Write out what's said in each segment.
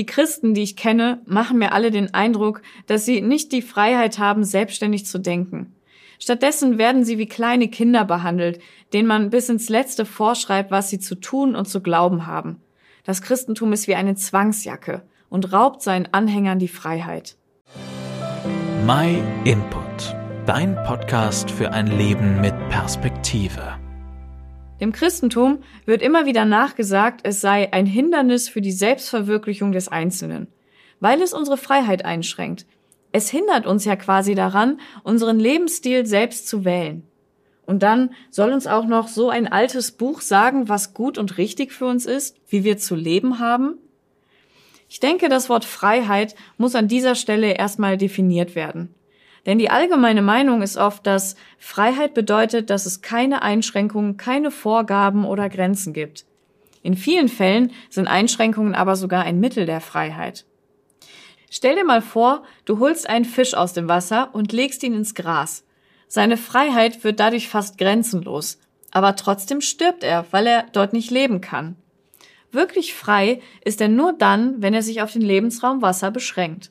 Die Christen, die ich kenne, machen mir alle den Eindruck, dass sie nicht die Freiheit haben, selbstständig zu denken. Stattdessen werden sie wie kleine Kinder behandelt, denen man bis ins Letzte vorschreibt, was sie zu tun und zu glauben haben. Das Christentum ist wie eine Zwangsjacke und raubt seinen Anhängern die Freiheit. My Input, dein Podcast für ein Leben mit Perspektive. Dem Christentum wird immer wieder nachgesagt, es sei ein Hindernis für die Selbstverwirklichung des Einzelnen, weil es unsere Freiheit einschränkt. Es hindert uns ja quasi daran, unseren Lebensstil selbst zu wählen. Und dann soll uns auch noch so ein altes Buch sagen, was gut und richtig für uns ist, wie wir zu leben haben? Ich denke, das Wort Freiheit muss an dieser Stelle erstmal definiert werden. Denn die allgemeine Meinung ist oft, dass Freiheit bedeutet, dass es keine Einschränkungen, keine Vorgaben oder Grenzen gibt. In vielen Fällen sind Einschränkungen aber sogar ein Mittel der Freiheit. Stell dir mal vor, du holst einen Fisch aus dem Wasser und legst ihn ins Gras. Seine Freiheit wird dadurch fast grenzenlos, aber trotzdem stirbt er, weil er dort nicht leben kann. Wirklich frei ist er nur dann, wenn er sich auf den Lebensraum Wasser beschränkt.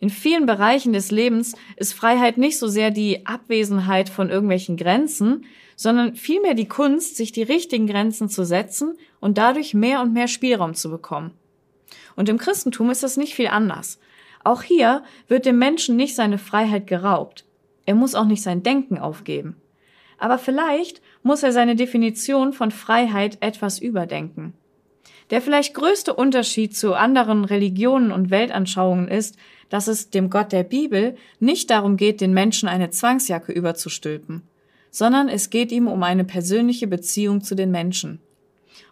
In vielen Bereichen des Lebens ist Freiheit nicht so sehr die Abwesenheit von irgendwelchen Grenzen, sondern vielmehr die Kunst, sich die richtigen Grenzen zu setzen und dadurch mehr und mehr Spielraum zu bekommen. Und im Christentum ist das nicht viel anders. Auch hier wird dem Menschen nicht seine Freiheit geraubt. Er muss auch nicht sein Denken aufgeben. Aber vielleicht muss er seine Definition von Freiheit etwas überdenken. Der vielleicht größte Unterschied zu anderen Religionen und Weltanschauungen ist, dass es dem Gott der Bibel nicht darum geht, den Menschen eine Zwangsjacke überzustülpen, sondern es geht ihm um eine persönliche Beziehung zu den Menschen.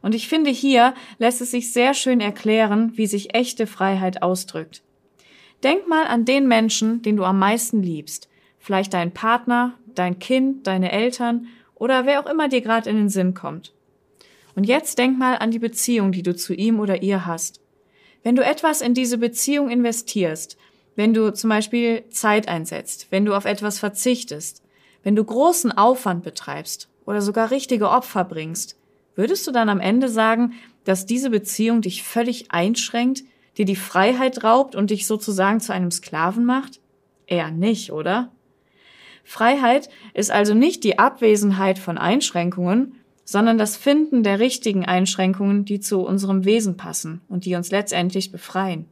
Und ich finde, hier lässt es sich sehr schön erklären, wie sich echte Freiheit ausdrückt. Denk mal an den Menschen, den du am meisten liebst. Vielleicht dein Partner, dein Kind, deine Eltern oder wer auch immer dir gerade in den Sinn kommt. Und jetzt denk mal an die Beziehung, die du zu ihm oder ihr hast. Wenn du etwas in diese Beziehung investierst, wenn du zum Beispiel Zeit einsetzt, wenn du auf etwas verzichtest, wenn du großen Aufwand betreibst oder sogar richtige Opfer bringst, würdest du dann am Ende sagen, dass diese Beziehung dich völlig einschränkt, dir die Freiheit raubt und dich sozusagen zu einem Sklaven macht? Eher nicht, oder? Freiheit ist also nicht die Abwesenheit von Einschränkungen, sondern das Finden der richtigen Einschränkungen, die zu unserem Wesen passen und die uns letztendlich befreien.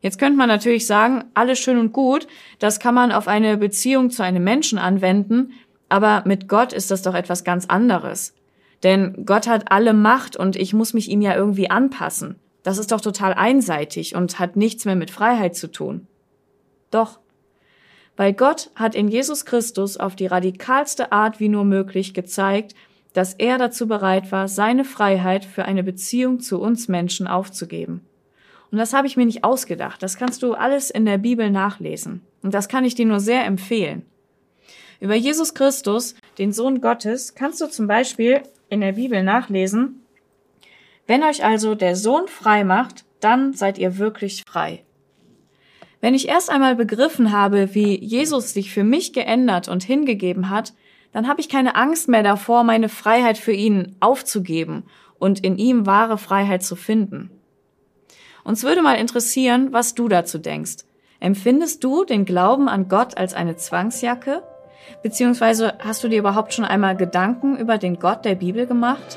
Jetzt könnte man natürlich sagen, alles schön und gut, das kann man auf eine Beziehung zu einem Menschen anwenden, aber mit Gott ist das doch etwas ganz anderes. Denn Gott hat alle Macht und ich muss mich ihm ja irgendwie anpassen. Das ist doch total einseitig und hat nichts mehr mit Freiheit zu tun. Doch, weil Gott hat in Jesus Christus auf die radikalste Art wie nur möglich gezeigt, dass er dazu bereit war, seine Freiheit für eine Beziehung zu uns Menschen aufzugeben. Und das habe ich mir nicht ausgedacht. Das kannst du alles in der Bibel nachlesen. Und das kann ich dir nur sehr empfehlen. Über Jesus Christus, den Sohn Gottes, kannst du zum Beispiel in der Bibel nachlesen, wenn euch also der Sohn frei macht, dann seid ihr wirklich frei. Wenn ich erst einmal begriffen habe, wie Jesus sich für mich geändert und hingegeben hat, dann habe ich keine Angst mehr davor, meine Freiheit für ihn aufzugeben und in ihm wahre Freiheit zu finden. Uns würde mal interessieren, was du dazu denkst. Empfindest du den Glauben an Gott als eine Zwangsjacke? Beziehungsweise hast du dir überhaupt schon einmal Gedanken über den Gott der Bibel gemacht?